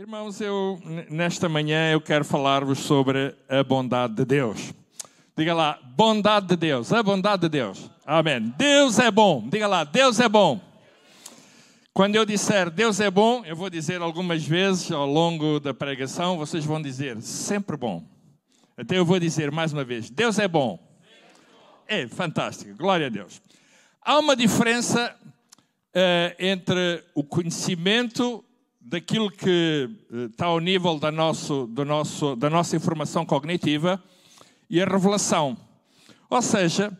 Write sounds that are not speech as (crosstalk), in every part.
Irmãos, eu nesta manhã eu quero falar-vos sobre a bondade de Deus. Diga lá, bondade de Deus, a bondade de Deus. Amém. Deus é bom. Diga lá, Deus é bom. Quando eu disser Deus é bom, eu vou dizer algumas vezes ao longo da pregação, vocês vão dizer sempre bom. Até eu vou dizer mais uma vez: Deus é bom. É fantástico, glória a Deus. Há uma diferença uh, entre o conhecimento daquilo que uh, está ao nível da, nosso, do nosso, da nossa informação cognitiva e a revelação. Ou seja,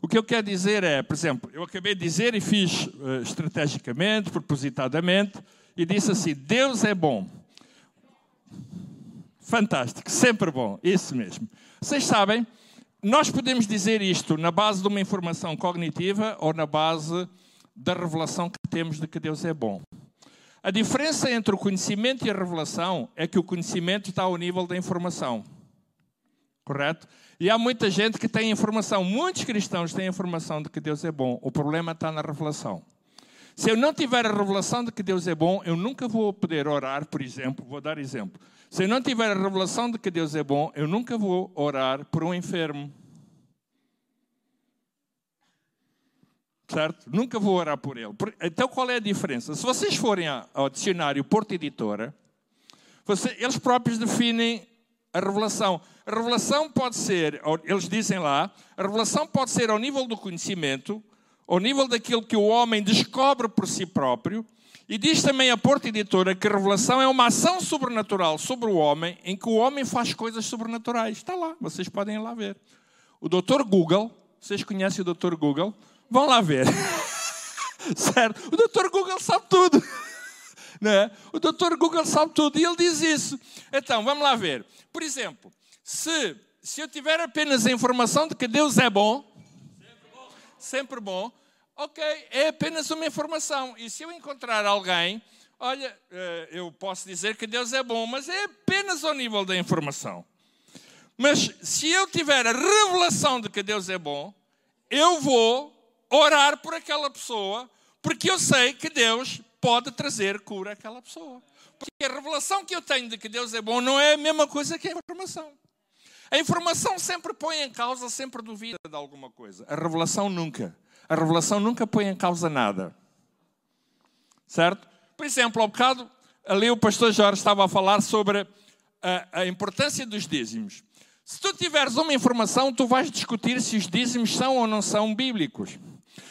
o que eu quero dizer é, por exemplo, eu acabei de dizer e fiz uh, estrategicamente, propositadamente, e disse assim: Deus é bom. Fantástico, sempre bom, isso mesmo. Vocês sabem, nós podemos dizer isto na base de uma informação cognitiva ou na base da revelação que temos de que Deus é bom. A diferença entre o conhecimento e a revelação é que o conhecimento está ao nível da informação. Correto? E há muita gente que tem informação, muitos cristãos têm informação de que Deus é bom. O problema está na revelação. Se eu não tiver a revelação de que Deus é bom, eu nunca vou poder orar, por exemplo, vou dar exemplo. Se eu não tiver a revelação de que Deus é bom, eu nunca vou orar por um enfermo. Certo? Nunca vou orar por ele. Então qual é a diferença? Se vocês forem ao dicionário Porto Editora, eles próprios definem a revelação. A revelação pode ser, eles dizem lá, a revelação pode ser ao nível do conhecimento, ao nível daquilo que o homem descobre por si próprio, e diz também a Porta Editora que a revelação é uma ação sobrenatural sobre o homem, em que o homem faz coisas sobrenaturais. Está lá, vocês podem ir lá ver. O Dr. Google, vocês conhecem o Dr. Google? Vão lá ver. (laughs) certo? O doutor Google sabe tudo. (laughs) Né? O doutor Google sabe tudo e ele diz isso. Então, vamos lá ver. Por exemplo, se, se eu tiver apenas a informação de que Deus é bom, sempre bom, sempre bom ok, é apenas uma informação. E se eu encontrar alguém, olha, eh, eu posso dizer que Deus é bom, mas é apenas ao nível da informação. Mas se eu tiver a revelação de que Deus é bom, eu vou orar por aquela pessoa, porque eu sei que Deus pode trazer cura àquela pessoa. Porque a revelação que eu tenho de que Deus é bom não é a mesma coisa que a informação. A informação sempre põe em causa, sempre duvida de alguma coisa. A revelação nunca. A revelação nunca põe em causa nada. Certo? Por exemplo, ao bocado, ali o pastor Jorge estava a falar sobre a, a importância dos dízimos. Se tu tiveres uma informação, tu vais discutir se os dízimos são ou não são bíblicos.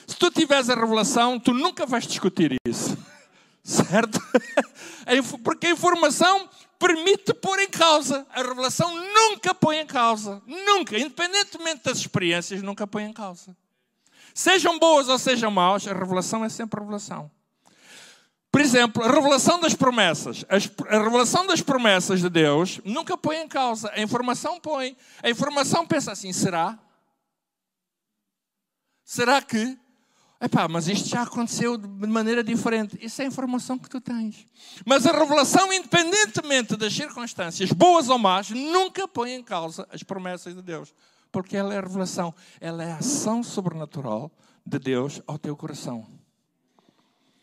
Se tu tiveres a revelação, tu nunca vais discutir isso. (laughs) Certo? Porque a informação permite pôr em causa. A revelação nunca põe em causa. Nunca. Independentemente das experiências, nunca põe em causa. Sejam boas ou sejam maus, a revelação é sempre revelação. Por exemplo, a revelação das promessas. A revelação das promessas de Deus nunca põe em causa. A informação põe. A informação pensa assim: será? Será que? Epá, mas isto já aconteceu de maneira diferente. Isso é a informação que tu tens. Mas a revelação, independentemente das circunstâncias, boas ou más, nunca põe em causa as promessas de Deus. Porque ela é a revelação, ela é a ação sobrenatural de Deus ao teu coração.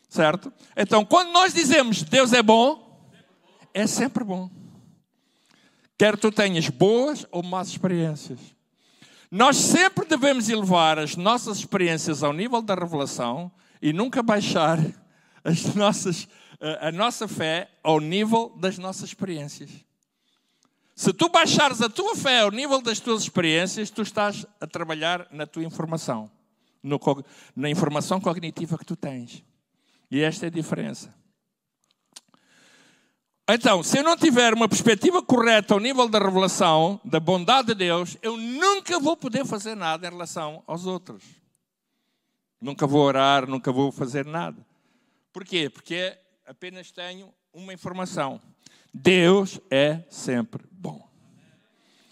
Certo? Então, quando nós dizemos Deus é bom, é sempre bom. Quer tu tenhas boas ou más experiências. Nós sempre devemos elevar as nossas experiências ao nível da revelação e nunca baixar as nossas, a nossa fé ao nível das nossas experiências. Se tu baixares a tua fé ao nível das tuas experiências, tu estás a trabalhar na tua informação, no, na informação cognitiva que tu tens. E esta é a diferença. Então, se eu não tiver uma perspectiva correta ao nível da revelação, da bondade de Deus, eu nunca vou poder fazer nada em relação aos outros. Nunca vou orar, nunca vou fazer nada. Porquê? Porque apenas tenho uma informação. Deus é sempre bom.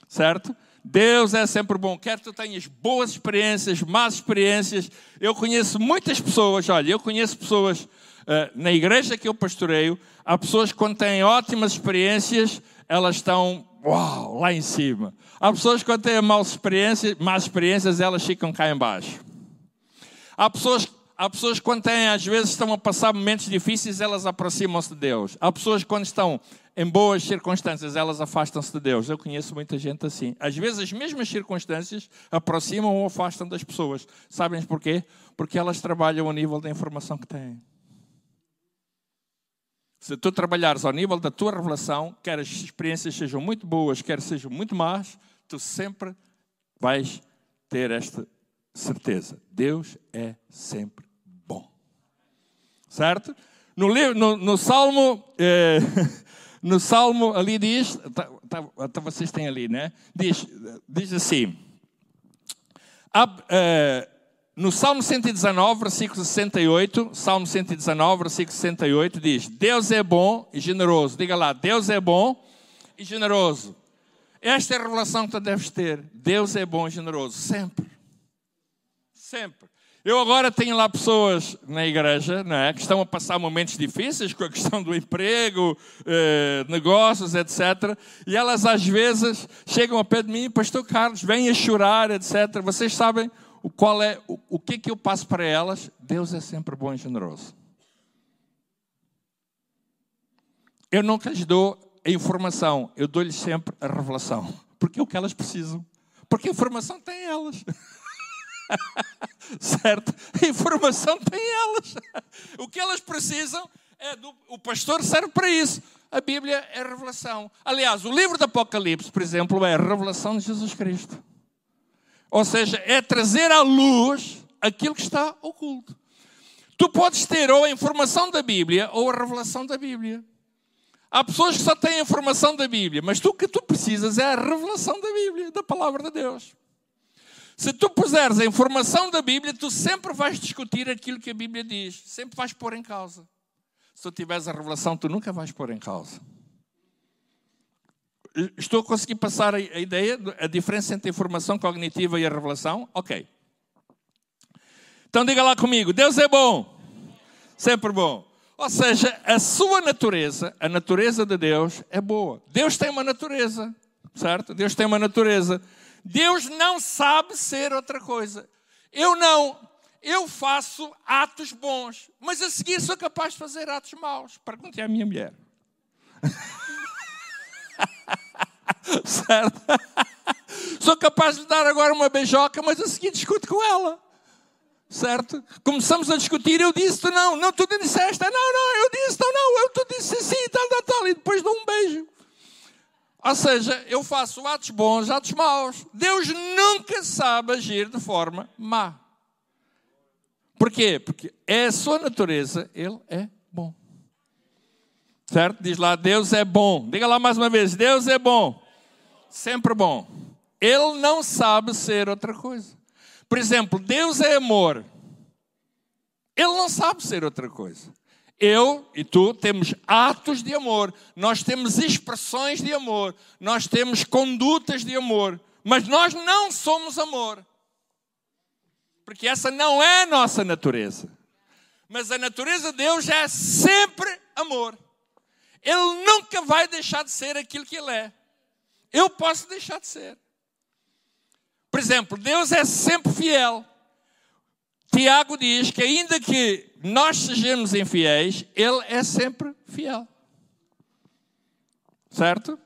Certo? Deus é sempre bom. Quer tu tenhas boas experiências, más experiências. Eu conheço muitas pessoas, olha, eu conheço pessoas eh, na igreja que eu pastoreio, há pessoas que quando têm ótimas experiências, elas estão uau, lá em cima. Há pessoas que têm más experiências, más experiências, elas ficam cá embaixo. Há pessoas, Há pessoas que quando têm, às vezes estão a passar momentos difíceis, elas aproximam-se de Deus. Há pessoas que quando estão em boas circunstâncias, elas afastam-se de Deus. Eu conheço muita gente assim. Às vezes as mesmas circunstâncias aproximam ou afastam das pessoas. Sabem porquê? Porque elas trabalham ao nível da informação que têm. Se tu trabalhares ao nível da tua revelação, quer as experiências sejam muito boas, quer sejam muito más, tu sempre vais ter esta certeza. Deus é sempre bom. Certo? No, no, no Salmo, eh, (laughs) no Salmo ali diz, tá, tá, tá, vocês têm ali, né? Diz, diz assim, ab, eh, no Salmo 119, versículo 68, Salmo 119, versículo 68, diz: Deus é bom e generoso. Diga lá, Deus é bom e generoso. Esta é a revelação que tu deves ter. Deus é bom e generoso, sempre. Sempre. Eu agora tenho lá pessoas na igreja não é, que estão a passar momentos difíceis com a questão do emprego, eh, negócios, etc. E elas às vezes chegam ao pé de mim, Pastor Carlos, vêm a chorar, etc. Vocês sabem o, qual é, o, o que é que eu passo para elas? Deus é sempre bom e generoso. Eu nunca lhes dou a informação, eu dou-lhes sempre a revelação. Porque é o que elas precisam. Porque a informação tem elas. (laughs) (laughs) certo? A informação tem elas. O que elas precisam é do. O pastor serve para isso. A Bíblia é revelação. Aliás, o livro do Apocalipse, por exemplo, é a revelação de Jesus Cristo. Ou seja, é trazer à luz aquilo que está oculto. Tu podes ter ou a informação da Bíblia ou a revelação da Bíblia. Há pessoas que só têm a informação da Bíblia, mas tu, o que tu precisas é a revelação da Bíblia, da palavra de Deus. Se tu puseres a informação da Bíblia, tu sempre vais discutir aquilo que a Bíblia diz, sempre vais pôr em causa. Se tu tiveres a revelação, tu nunca vais pôr em causa. Estou a conseguir passar a ideia, a diferença entre a informação cognitiva e a revelação? Ok. Então diga lá comigo: Deus é bom, sempre bom. Ou seja, a sua natureza, a natureza de Deus é boa. Deus tem uma natureza, certo? Deus tem uma natureza. Deus não sabe ser outra coisa. Eu não. Eu faço atos bons, mas a seguir sou capaz de fazer atos maus. Pergunte à minha mulher. (laughs) certo? Sou capaz de dar agora uma beijoca, mas a seguir discuto com ela. Certo? Começamos a discutir, eu disse tu não, não, tu disseste, não, não, eu disse, não, não, eu tu disse sim, tal, tal, tal, e depois dou um beijo. Ou seja, eu faço atos bons, atos maus. Deus nunca sabe agir de forma má. Porquê? Porque é a sua natureza, Ele é bom. Certo? Diz lá, Deus é bom. Diga lá mais uma vez, Deus é bom. Sempre bom. Ele não sabe ser outra coisa. Por exemplo, Deus é amor. Ele não sabe ser outra coisa. Eu e tu temos atos de amor, nós temos expressões de amor, nós temos condutas de amor, mas nós não somos amor. Porque essa não é a nossa natureza. Mas a natureza de Deus é sempre amor. Ele nunca vai deixar de ser aquilo que ele é. Eu posso deixar de ser. Por exemplo, Deus é sempre fiel. Tiago diz que, ainda que nós sejamos infiéis, Ele é sempre fiel. Certo?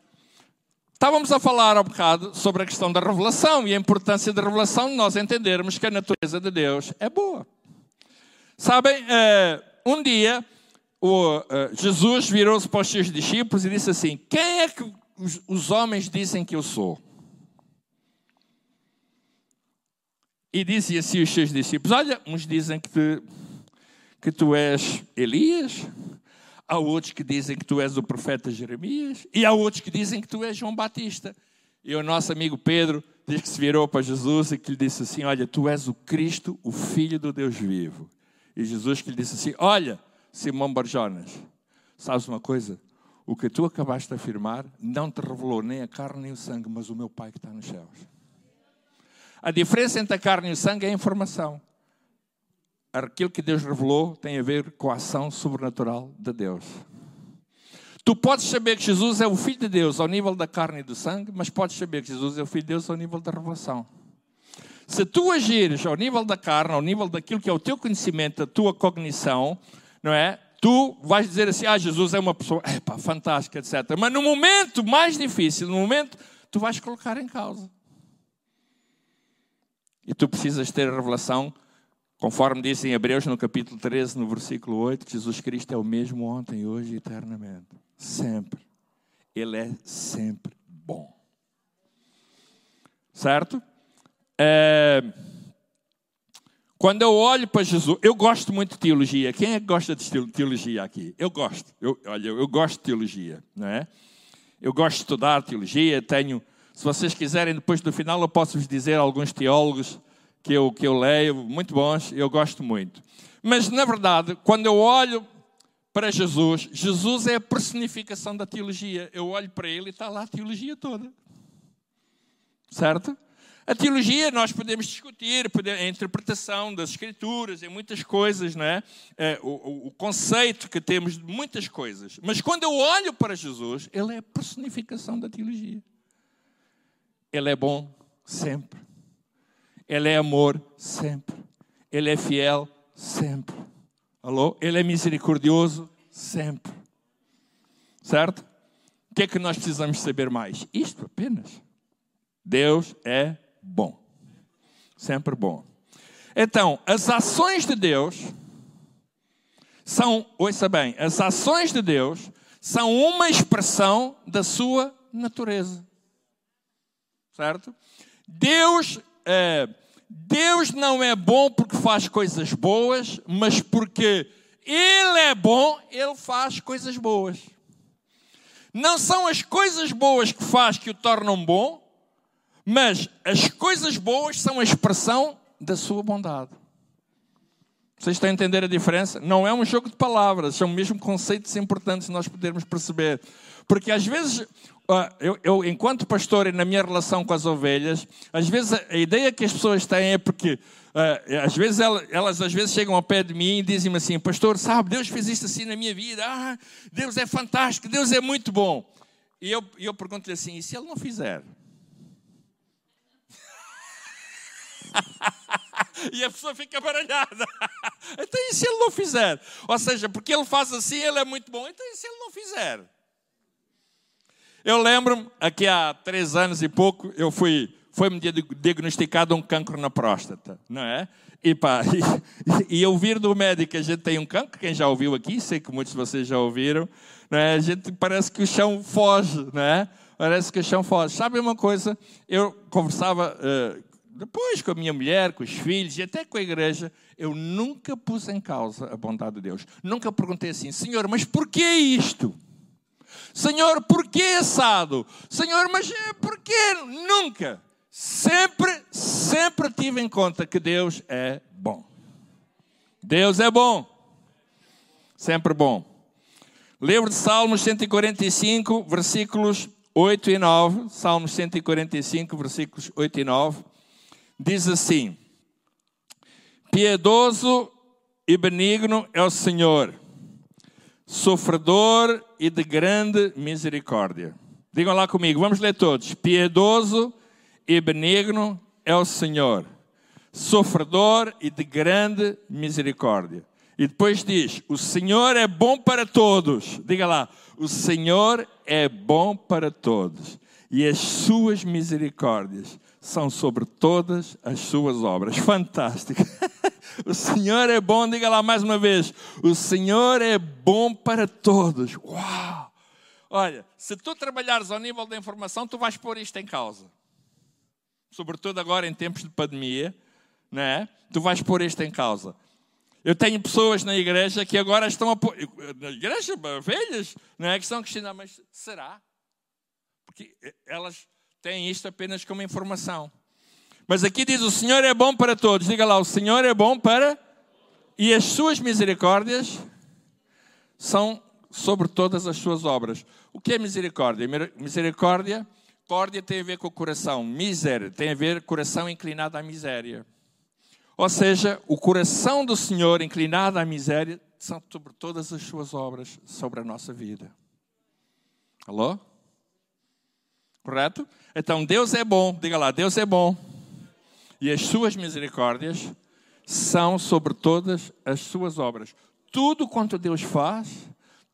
Estávamos a falar há um bocado sobre a questão da revelação e a importância da revelação de nós entendermos que a natureza de Deus é boa. Sabem, eh, um dia eh, Jesus virou-se para os seus discípulos e disse assim: Quem é que os homens dizem que eu sou? E disse assim os seus discípulos: Olha, uns dizem que que tu és Elias, há outros que dizem que tu és o profeta Jeremias, e há outros que dizem que tu és João Batista. E o nosso amigo Pedro diz que se virou para Jesus e que lhe disse assim: Olha, tu és o Cristo, o Filho do Deus vivo. E Jesus que lhe disse assim: Olha, Simão Barjonas, sabes uma coisa? O que tu acabaste de afirmar não te revelou nem a carne nem o sangue, mas o meu Pai que está nos céus. A diferença entre a carne e o sangue é a informação. Aquilo que Deus revelou tem a ver com a ação sobrenatural de Deus. Tu podes saber que Jesus é o Filho de Deus ao nível da carne e do sangue, mas podes saber que Jesus é o Filho de Deus ao nível da revelação. Se tu agires ao nível da carne, ao nível daquilo que é o teu conhecimento, a tua cognição, não é? Tu vais dizer assim: Ah, Jesus é uma pessoa, fantástica, etc. Mas no momento mais difícil, no momento, tu vais colocar em causa. E tu precisas ter a revelação, conforme diz em Hebreus no capítulo 13, no versículo 8, Jesus Cristo é o mesmo ontem, hoje e eternamente. Sempre. Ele é sempre bom. Certo? É... Quando eu olho para Jesus, eu gosto muito de teologia. Quem é que gosta de teologia aqui? Eu gosto. Eu, olha, eu gosto de teologia, não é? Eu gosto de estudar teologia. Tenho, se vocês quiserem, depois do final, eu posso vos dizer alguns teólogos que eu, que eu leio, muito bons. Eu gosto muito. Mas, na verdade, quando eu olho para Jesus, Jesus é a personificação da teologia. Eu olho para ele e está lá a teologia toda. Certo? A teologia nós podemos discutir, a interpretação das escrituras, em muitas coisas, não é? é o, o, conceito que temos de muitas coisas. Mas quando eu olho para Jesus, ele é a personificação da teologia. Ele é bom sempre. Ele é amor sempre. Ele é fiel sempre. Alô? Ele é misericordioso sempre. Certo? O que é que nós precisamos saber mais? Isto apenas. Deus é bom. Sempre bom. Então, as ações de Deus são, ouça bem, as ações de Deus são uma expressão da sua natureza. Certo? Deus, é, Deus não é bom porque faz coisas boas, mas porque Ele é bom, Ele faz coisas boas. Não são as coisas boas que faz que o tornam bom, mas as coisas boas são a expressão da sua bondade. Vocês estão a entender a diferença? Não é um jogo de palavras, são mesmo conceitos importantes nós podermos perceber. Porque às vezes, eu, eu, enquanto pastor e na minha relação com as ovelhas, às vezes a ideia que as pessoas têm é porque, às vezes elas, elas às vezes chegam ao pé de mim e dizem-me assim, pastor, sabe, Deus fez isto assim na minha vida, ah, Deus é fantástico, Deus é muito bom. E eu, eu pergunto-lhe assim, e se Ele não fizer? (laughs) e a pessoa fica baralhada. (laughs) então, e se ele não fizer? Ou seja, porque ele faz assim, ele é muito bom. Então, e se ele não fizer? Eu lembro-me, aqui há três anos e pouco, eu fui, foi-me diagnosticado um cancro na próstata, não é? E, pá, (laughs) e, e eu vir do médico que a gente tem um cancro, quem já ouviu aqui, sei que muitos de vocês já ouviram, não é? a gente parece que o chão foge, não é? Parece que o chão foge. Sabe uma coisa? Eu conversava uh, depois com a minha mulher, com os filhos e até com a igreja, eu nunca pus em causa a bondade de Deus. Nunca perguntei assim, Senhor, mas porquê isto? Senhor, porquê assado? Senhor, mas eh, porquê? Nunca. Sempre, sempre tive em conta que Deus é bom. Deus é bom. Sempre bom. Livro de Salmos 145, versículos 8 e 9. Salmos 145, versículos 8 e 9 diz assim: Piedoso e benigno é o Senhor, sofredor e de grande misericórdia. Digam lá comigo, vamos ler todos. Piedoso e benigno é o Senhor, sofredor e de grande misericórdia. E depois diz: O Senhor é bom para todos. Diga lá: O Senhor é bom para todos, e as suas misericórdias são sobre todas as suas obras. Fantástico. (laughs) O Senhor é bom, diga lá mais uma vez. O Senhor é bom para todos. Uau! Olha, se tu trabalhares ao nível da informação, tu vais pôr isto em causa. Sobretudo agora em tempos de pandemia, não é? Tu vais pôr isto em causa. Eu tenho pessoas na igreja que agora estão a pôr, na igreja, velhas, não é? Que estão a questionar, mas será? Porque elas têm isto apenas como informação. Mas aqui diz: o Senhor é bom para todos. Diga lá: o Senhor é bom para. E as suas misericórdias são sobre todas as suas obras. O que é misericórdia? Misericórdia, córdia tem a ver com o coração. Miséria tem a ver com o coração inclinado à miséria. Ou seja, o coração do Senhor inclinado à miséria são sobre todas as suas obras, sobre a nossa vida. Alô? Correto? Então, Deus é bom. Diga lá, Deus é bom. e as suas misericórdias são sobre todas as suas obras. Tudo quanto Deus faz,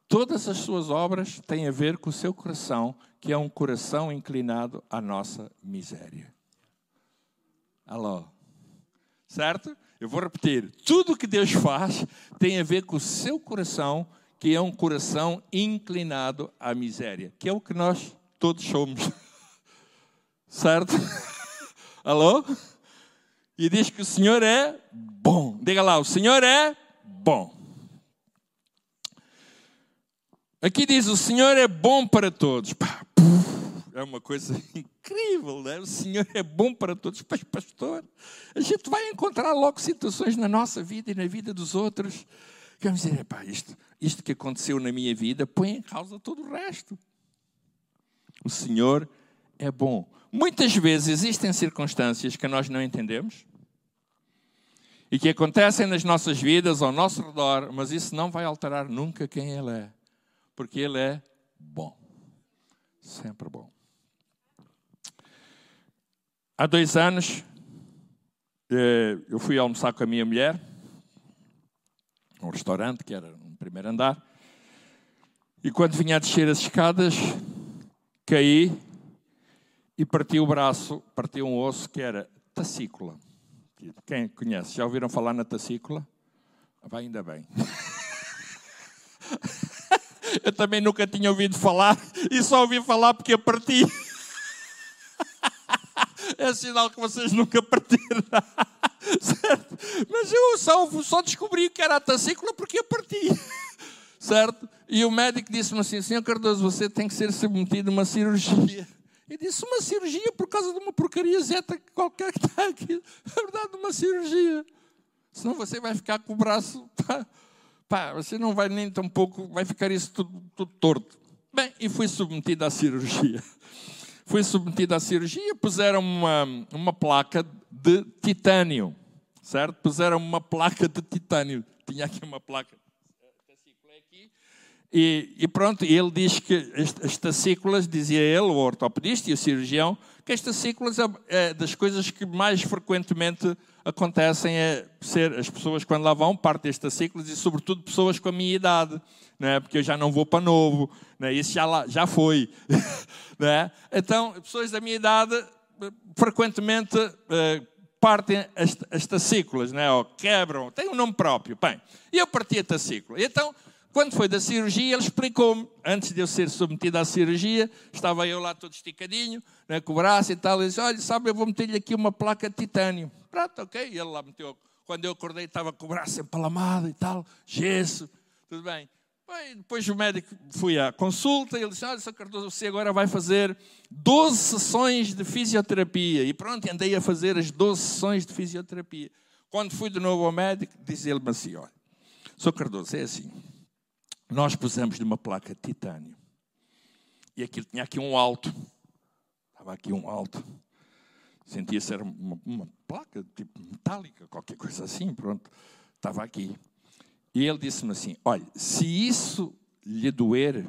todas as suas obras têm a ver com o seu coração, que é um coração inclinado à nossa miséria. Alô? Certo? Eu vou repetir. Tudo que Deus faz tem a ver com o seu coração, que é um coração inclinado à miséria, que é o que nós todos somos. (laughs) Certo? (laughs) Alô? E diz que o Senhor é bom. Diga lá, o Senhor é bom. Aqui diz: o Senhor é bom para todos. É uma coisa (laughs) incrível, né? O Senhor é bom para todos. Mas, pastor, a gente vai encontrar logo situações na nossa vida e na vida dos outros que vamos dizer: isto, isto que aconteceu na minha vida põe em causa todo o resto. O Senhor é bom. Muitas vezes existem circunstâncias que nós não entendemos e que acontecem nas nossas vidas, ao nosso redor, mas isso não vai alterar nunca quem Ele é, porque Ele é bom, sempre bom. Há dois anos, eh, eu fui almoçar com a minha mulher, num restaurante que era no primeiro andar, e quando vinha a descer as escadas, caí e parti o braço, parti um osso que era tacícula. Quem conhece? Já ouviram falar na tacícula? Vai ainda bem. (laughs) Eu também nunca tinha ouvido falar e só ouvi falar porque eu parti. (laughs) É sinal que vocês nunca partiram. (laughs) Certo? Mas eu só, só descobri que era a tacícula porque eu parti. Certo? E o médico disse-me assim: Senhor Cardoso, você tem que ser submetido a uma cirurgia. Eu disse: Uma cirurgia por causa de uma porcaria zeta qualquer que está aqui. (laughs) É verdade, uma cirurgia. Senão você vai ficar com o braço. Pá, pá, você não vai nem tão pouco, vai ficar isso tudo, tudo torto. Bem, e fui submetido à cirurgia. (laughs) Fui submetido à cirurgia, puseram uma, uma placa de titânio, certo? Puseram uma placa de titânio. Tinha aqui uma placa e, e, pronto, ele diz que as tacículas, dizia ele, o ortopedista e o cirurgião, que as tacículas é, é das coisas que mais frequentemente acontecem é ser as pessoas quando lá vão partem as tacículas e sobretudo pessoas com a minha idade, né? porque eu já não vou para novo, né? isso já, lá, já foi. (laughs) né? Então, pessoas da minha idade frequentemente eh, partem as, as tacículas, né? ou quebram, tem um nome próprio. Bem, eu parti a tacícula. Então, quando foi da cirurgia, ele explicou-me, antes de eu ser submetido à cirurgia, estava eu lá todo esticadinho, né, com o braço e tal, ele disse, olha, sabe, eu vou meter-lhe aqui uma placa de titânio. Pronto, ok, e ele lá meteu. Quando eu acordei, estava com o braço empalamado e tal, gesso, tudo bem. Bem, depois o médico, fui à consulta, e ele disse, olha, Sr. Cardoso, você agora vai fazer 12 sessões de fisioterapia. E pronto, andei a fazer as 12 sessões de fisioterapia. Quando fui de novo ao médico, disse ele-me assim, olha, Sr. Cardoso, é assim, nós pusemos numa placa de titânio. E aquilo tinha aqui um alto. Estava aqui um alto. Sentia-se era uma, uma, placa tipo metálica, qualquer coisa assim, pronto. Estava aqui. E ele disse-me assim: Olha, se isso lhe doer,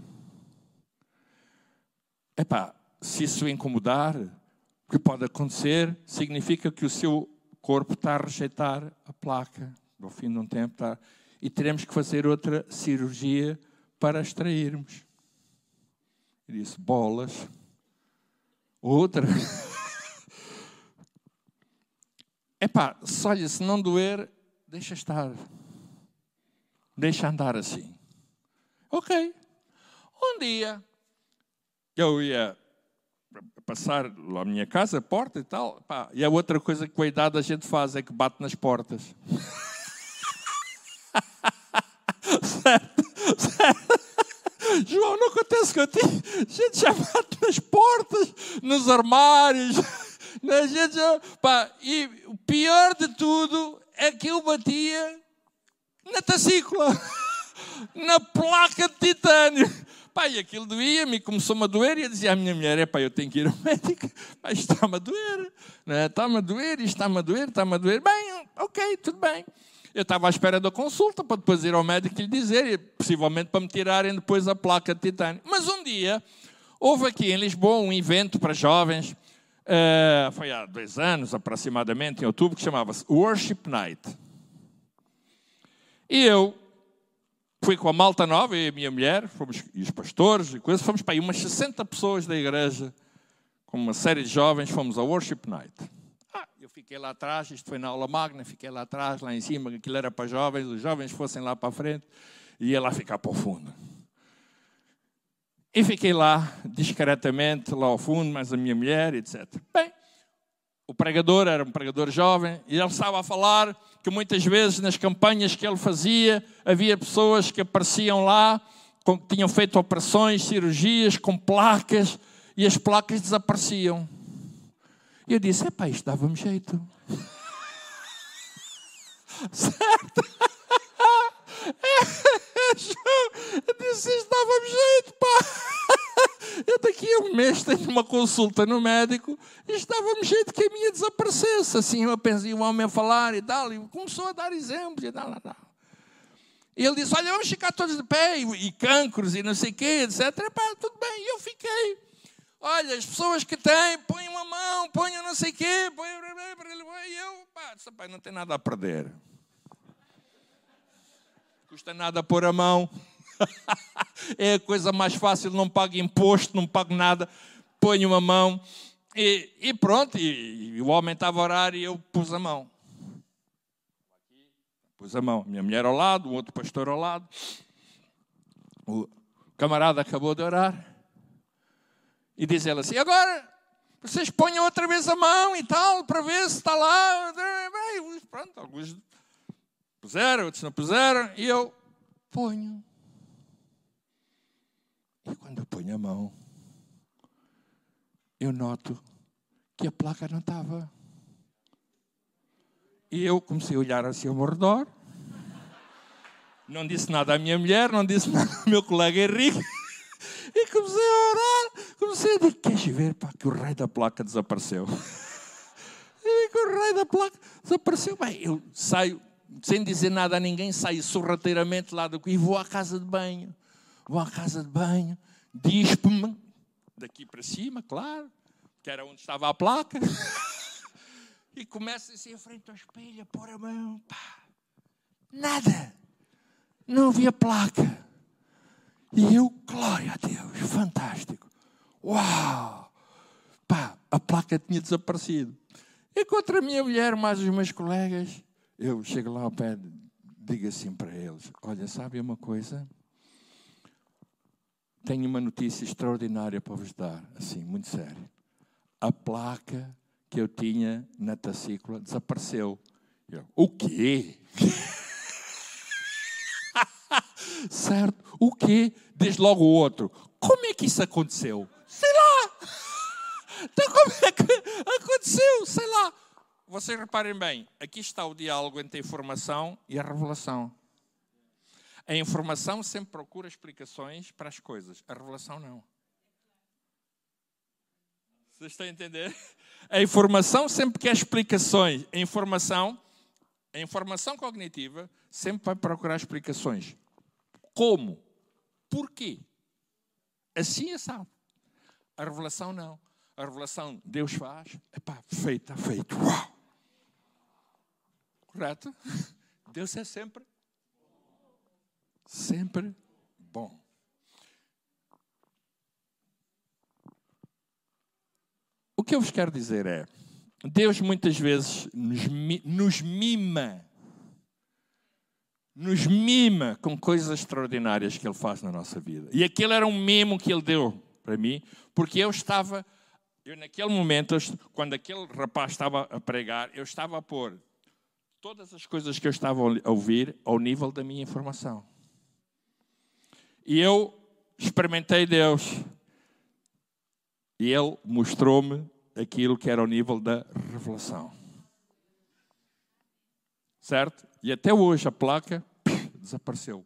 epá, se isso incomodar, o que pode acontecer significa que o seu corpo está a rejeitar a placa. No fim de um tempo está e teremos que fazer outra cirurgia para extrairmos. E disse: bolas. Outra. (laughs) Epá, só olha, se não doer, deixa estar. Deixa andar assim. Ok. Um dia, eu ia passar lá à minha casa, a porta e tal. Pá, e a outra coisa que com a idade a gente faz é que bate nas portas. (laughs) certo? certo? João, não acontece contigo. A gente já bate nas portas, nos armários. A gente já, pá, e o pior de tudo é que eu batia na tacícula, na placa de titânio. Pá, e aquilo doía-me, começou-me a doer, e eu dizia à minha mulher: é pá, eu tenho que ir ao médico, pá, está-me a doer, né? está-me a doer, está-me a doer, está-me a doer. Bem, ok, tudo bem. Eu estava à espera da consulta para depois ir ao médico e lhe dizer, e possivelmente para me tirarem depois a placa de titânio. Mas um dia, houve aqui em Lisboa um evento para jovens Uh, foi há dois anos, aproximadamente, em outubro, que chamava-se Worship Night. E eu fui com a malta nova, eu e a minha mulher, fomos, e os pastores e coisas, fomos para aí umas 60 pessoas da igreja, com uma série de jovens, fomos ao Worship Night. Eu fiquei lá atrás, isto foi na aula magna, fiquei lá atrás, lá em cima, aquilo era para jovens, os jovens fossem lá para a frente, e ia lá ficar para o fundo. E fiquei lá, discretamente, lá ao fundo, mais a minha mulher, etc. Bem, o pregador era um pregador jovem, e ele estava a falar que muitas vezes nas campanhas que ele fazia, havia pessoas que apareciam lá, que tinham feito operações, cirurgias, com placas, e as placas desapareciam. E eu disse: epá, isto dava-me jeito. (laughs) certo? (laughs) eu disse: isto dava-me jeito, pá. (laughs) Eu daqui a um mês tenho uma consulta no médico e estava-me jeito que a minha desaparecesse. Assim eu pensei, o homem a falar e tal, e começou a dar exemplos e tal, tal. E ele disse: Olha, vamos ficar todos de pé, e, e cancros e não sei o quê, etc. Pá, tudo bem. E eu fiquei. Olha, as pessoas que têm, põem uma mão, ponham não sei o quê, ponham. E eu, pá, pai, não tem nada a perder. Custa nada pôr a mão. (laughs) é a coisa mais fácil, não pago imposto, não pago nada, ponho uma mão. E, e pronto, e, e, o homem estava a orar e eu pus a mão. Pus a mão. Minha mulher ao lado, o outro pastor ao lado. O camarada acabou de orar. E diz ela assim: agora vocês ponham outra vez a mão e tal, para ver se está lá. Pronto, alguns puseram, outros não puseram, e eu ponho. E quando eu ponho a mão, eu noto que a placa não estava. E eu comecei a olhar assim ao meu redor. Não disse nada à minha mulher, não disse (laughs) nada ao meu colega Henrique. E comecei a orar. Comecei a dizer: Queres ver pá, que o rei da placa desapareceu? (laughs) E que o rei da placa desapareceu. Bem, eu saio, sem dizer nada a ninguém, saio sorrateiramente lá do e vou à casa de banho. Vou à casa de banho, dispo-me, daqui para cima, claro, que era onde estava a placa. (laughs) e começo assim em frente ao espelho, a pôr a mão. Pá, nada. Não havia placa. E eu, glória a Deus, fantástico. Uau! Pá, a placa tinha desaparecido. Encontro a minha mulher, mais os meus colegas. Eu chego lá ao pé, digo assim para eles: Olha, sabe uma coisa? Tenho uma notícia extraordinária para vos dar, assim, muito sério. A placa que eu tinha na tacícula desapareceu. Eu, o quê? (laughs) certo? O quê? Diz logo o outro. Como é que isso aconteceu? Sei lá. (laughs) Então como é que aconteceu? Sei lá. Vocês reparem bem, aqui está o diálogo entre a informação e a revelação. A informação sempre procura explicações para as coisas, a revelação não. Vocês estão a entender? A informação sempre quer explicações. A informação, a informação cognitiva sempre vai procurar explicações. Como? Porquê? Assim é sabe. A revelação não. A revelação Deus faz, epá, feita, feito. Uau! Correto? (laughs) Deus é sempre, sempre bom. O que eu vos quero dizer é, Deus muitas vezes nos, nos mima nos mima com coisas extraordinárias que Ele faz na nossa vida. E aquele era um mimo que Ele deu para mim, porque eu estava, eu naquele momento, quando aquele rapaz estava a pregar, eu estava a pôr todas as coisas que eu estava a ouvir ao nível da minha informação. E eu experimentei Deus. E Ele mostrou-me aquilo que era ao nível da revelação. Certo? E até hoje a placa desapareceu.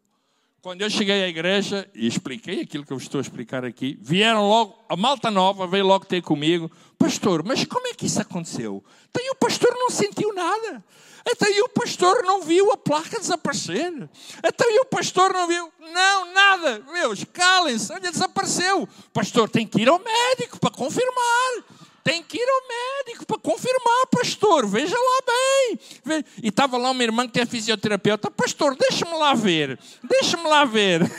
Quando eu cheguei à igreja e expliquei aquilo que eu estou a explicar aqui, vieram logo, a malta nova veio logo ter comigo, pastor, mas como é que isso aconteceu? Então o pastor não sentiu nada. Então o pastor não viu a placa desaparecer. Então o pastor não viu, não, nada. Meus, calem-se, olha, desapareceu. Pastor tem que ir ao médico para confirmar. Tem que ir ao médico para confirmar, pastor, veja lá bem. E estava lá uma irmã que é fisioterapeuta, pastor, deixa-me lá ver, deixa-me lá ver. (laughs)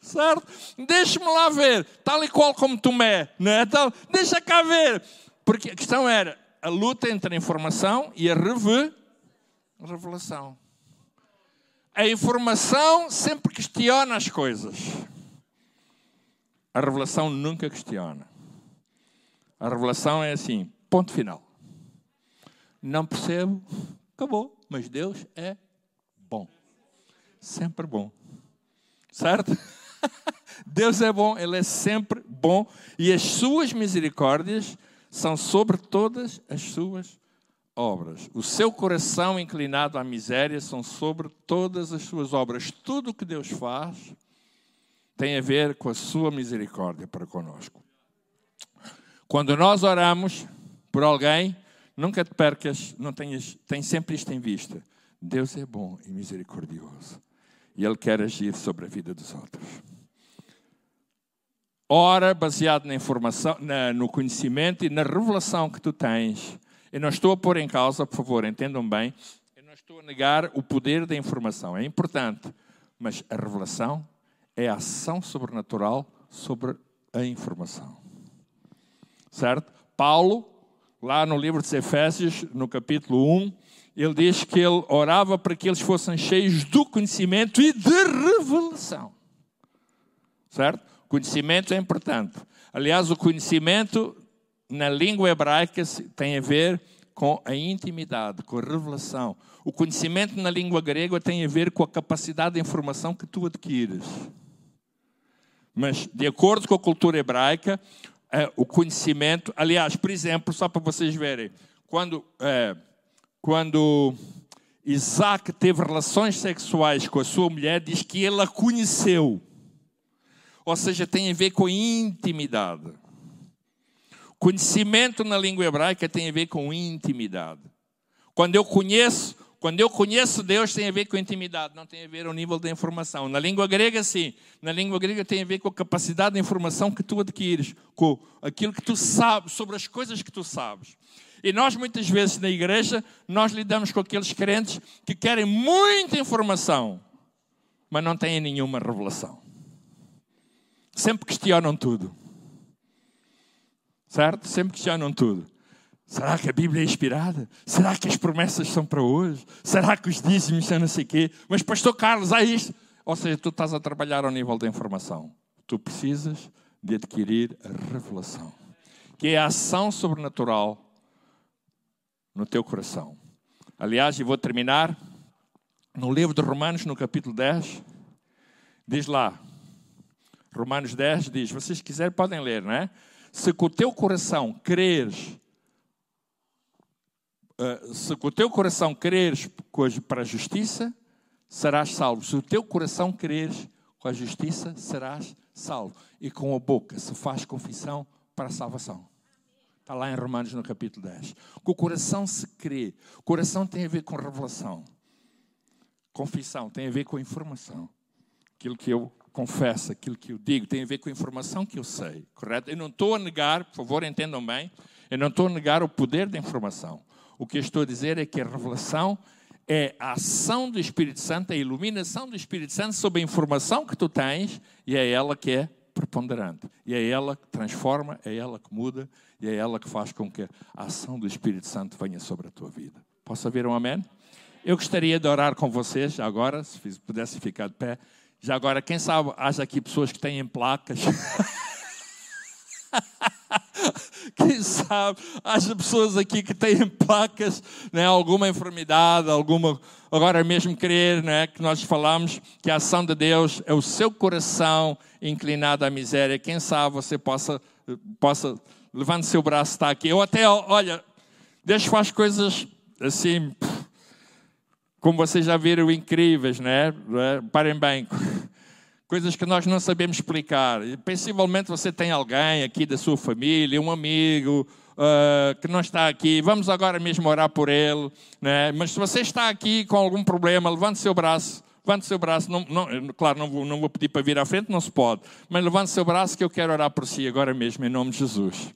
certo? Deixa-me lá ver, tal e qual como Tomé, é? Tal, deixa cá ver. Porque a questão era a luta entre a informação e a revelação. A informação sempre questiona as coisas. A revelação nunca questiona. A revelação é assim, ponto final. Não percebo, acabou. Mas Deus é bom. Sempre bom. Certo? (laughs) Deus é bom, Ele é sempre bom e as suas misericórdias são sobre todas as suas obras. O seu coração inclinado à miséria são sobre todas as suas obras. Tudo o que Deus faz tem a ver com a sua misericórdia para conosco. Quando nós oramos por alguém, nunca te percas, não tenhas, tem sempre isto em vista. Deus é bom e misericordioso. E Ele quer agir sobre a vida dos outros. Ora baseado na informação, na, no conhecimento e na revelação que tu tens. Eu não estou a pôr em causa, por favor, entendam bem, eu não estou a negar o poder da informação. É importante, mas a revelação é a ação sobrenatural sobre a informação. Certo? Paulo, lá no livro de Efésios, no capítulo 1, ele diz que ele orava para que eles fossem cheios do conhecimento e de revelação. Certo? Conhecimento é importante. Aliás, o conhecimento na língua hebraica tem a ver com a intimidade, com a revelação. O conhecimento na língua grega tem a ver com a capacidade de informação que tu adquires. Mas, de acordo com a cultura hebraica, é, o conhecimento. Aliás, por exemplo, só para vocês verem, quando, é, quando Isaac teve relações sexuais com a sua mulher, diz que ele a conheceu. Ou seja, tem a ver com intimidade. Conhecimento na língua hebraica tem a ver com intimidade. Quando eu conheço, quando eu conheço Deus tem a ver com intimidade, não tem a ver com o nível da informação. Na língua grega sim, na língua grega tem a ver com a capacidade de informação que tu adquires, com aquilo que tu sabes sobre as coisas que tu sabes. E nós muitas vezes na igreja nós lidamos com aqueles crentes que querem muita informação, mas não têm nenhuma revelação sempre questionam tudo. Certo? Sempre questionam tudo. Será que a Bíblia é inspirada? Será que as promessas são para hoje? Será que os dízimos são não sei quê? Mas, pastor Carlos, há isto. Ou seja, tu estás a trabalhar ao nível da informação. Tu precisas de adquirir a revelação, que é a ação sobrenatural no teu coração. Aliás, e vou terminar no livro de Romanos, no capítulo 10, diz lá: Romanos 10 diz: vocês quiserem podem ler, não é? Se com o teu coração creres, se com o teu coração creres para a justiça, serás salvo. Se o teu coração creres com a justiça, serás salvo. E com a boca se faz confissão para a salvação. Está lá em Romanos no capítulo 10. Com o coração se crê. O coração tem a ver com revelação. Confissão tem a ver com informação. Aquilo que eu confesso, aquilo que eu digo, tem a ver com a informação que eu sei, correto? Eu não estou a negar, por favor, entendam bem, eu não estou a negar o poder da informação. O que eu estou a dizer é que a revelação é a ação do Espírito Santo, a iluminação do Espírito Santo sobre a informação que tu tens e é ela que é preponderante. E é ela que transforma, é ela que muda e é ela que faz com que a ação do Espírito Santo venha sobre a tua vida. Posso ouvir um amém? Eu gostaria de orar com vocês agora, se pudesse ficar de pé. Já agora, quem sabe, haja aqui pessoas que têm placas. (laughs) (laughs) Quem sabe, haja pessoas aqui que têm (laughs) placas, né, alguma enfermidade, alguma. Agora mesmo crer né, que nós falamos que a ação de Deus é o seu coração inclinado à miséria. Quem sabe você possa, possa levante seu braço, está aqui. Eu até, olha, Deus faz coisas assim como vocês já viram, incríveis, né? É? Parem bem. (laughs) Coisas que nós não sabemos explicar. Possivelmente você tem alguém aqui da sua família, um amigo, uh, que não está aqui. Vamos agora mesmo orar por ele. Né? Mas se você está aqui com algum problema, levante seu braço. Levante seu braço. Não, não, claro, não vou, não vou pedir para vir à frente, não se pode. Mas levante seu braço que eu quero orar por si agora mesmo, em nome de Jesus.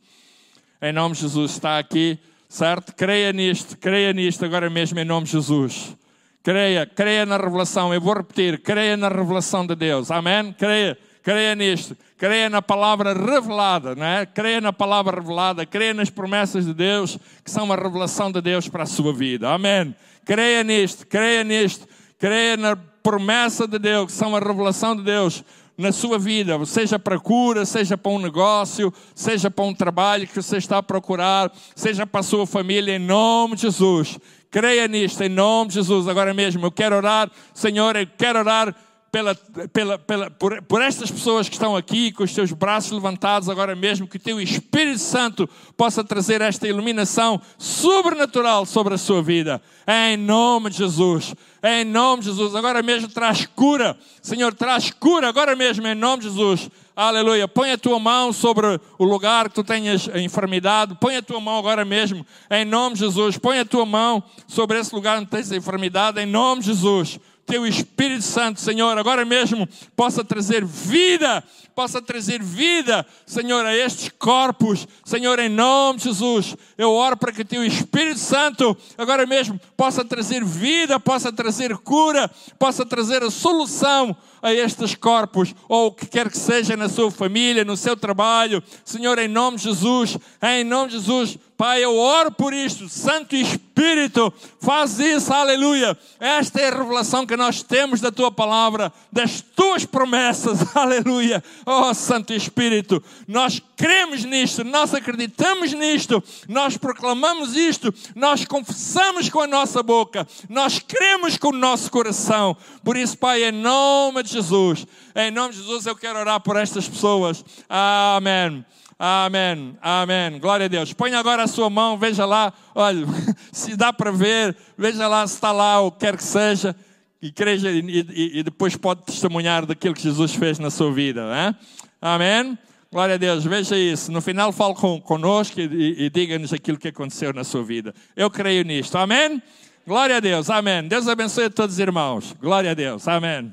Em nome de Jesus, está aqui, certo? Creia nisto, creia nisto agora mesmo, em nome de Jesus. Creia, creia na revelação. Eu vou repetir: creia na revelação de Deus. Amém? Creia, creia nisto. Creia na palavra revelada, não é? Creia na palavra revelada. Creia nas promessas de Deus, que são uma revelação de Deus para a sua vida. Amém? Creia nisto, creia nisto. Creia na promessa de Deus, que são a revelação de Deus na sua vida, seja para cura, seja para um negócio, seja para um trabalho que você está a procurar, seja para a sua família, em nome de Jesus. Creia nisto, em nome de Jesus. Agora mesmo, eu quero orar, Senhor, eu quero orar pela, pela, pela, por, por estas pessoas que estão aqui com os seus braços levantados agora mesmo, que o teu Espírito Santo possa trazer esta iluminação sobrenatural sobre a sua vida. Em nome de Jesus. Em nome de Jesus. Agora mesmo traz cura. Senhor, traz cura agora mesmo em nome de Jesus. Aleluia. Põe a tua mão sobre o lugar que tu tenhas enfermidade. Põe a tua mão agora mesmo, em nome de Jesus. Põe a tua mão sobre esse lugar onde tens enfermidade, em nome de Jesus teu Espírito Santo, Senhor, agora mesmo possa trazer vida, possa trazer vida, Senhor, a estes corpos, Senhor, em nome de Jesus. Eu oro para que teu Espírito Santo agora mesmo possa trazer vida, possa trazer cura, possa trazer a solução a estes corpos, ou o que quer que seja na sua família, no seu trabalho, Senhor, em nome de Jesus, em nome de Jesus Pai, eu oro por isto. Santo Espírito, faz isso, aleluia. Esta é a revelação que nós temos da tua palavra, das tuas promessas, (laughs) aleluia. Oh, Santo Espírito, nós cremos nisto, nós acreditamos nisto, nós proclamamos isto, nós confessamos com a nossa boca, nós cremos com o nosso coração. Por isso, Pai, em nome de Jesus, em nome de Jesus, eu quero orar por estas pessoas. Amém. Amém, amém. Glória a Deus. Põe agora a sua mão, veja lá, olha, (laughs) se dá para ver, veja lá se está lá o que quer que seja, e, creja, e, e, e depois pode testemunhar daquilo que Jesus fez na sua vida. Né? Amém. Glória a Deus, veja isso. No final, fale com, conosco e, e diga-nos aquilo que aconteceu na sua vida. Eu creio nisto. Amém? Glória a Deus. Amém. Deus abençoe a todos os irmãos. Glória a Deus. Amém.